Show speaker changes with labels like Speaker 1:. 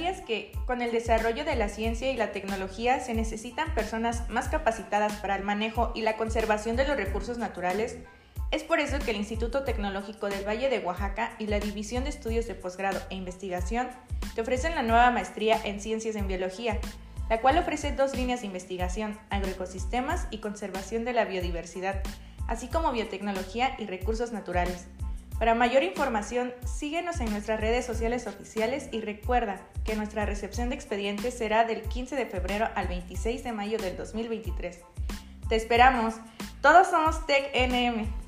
Speaker 1: ¿Sabías que con el desarrollo de la ciencia y la tecnología se necesitan personas más capacitadas para el manejo y la conservación de los recursos naturales? Es por eso que el Instituto Tecnológico del Valle de Oaxaca y la División de Estudios de Posgrado e Investigación te ofrecen la nueva maestría en Ciencias en Biología, la cual ofrece dos líneas de investigación, agroecosistemas y conservación de la biodiversidad, así como biotecnología y recursos naturales. Para mayor información, síguenos en nuestras redes sociales oficiales y recuerda que nuestra recepción de expedientes será del 15 de febrero al 26 de mayo del 2023. Te esperamos. Todos somos TecNM.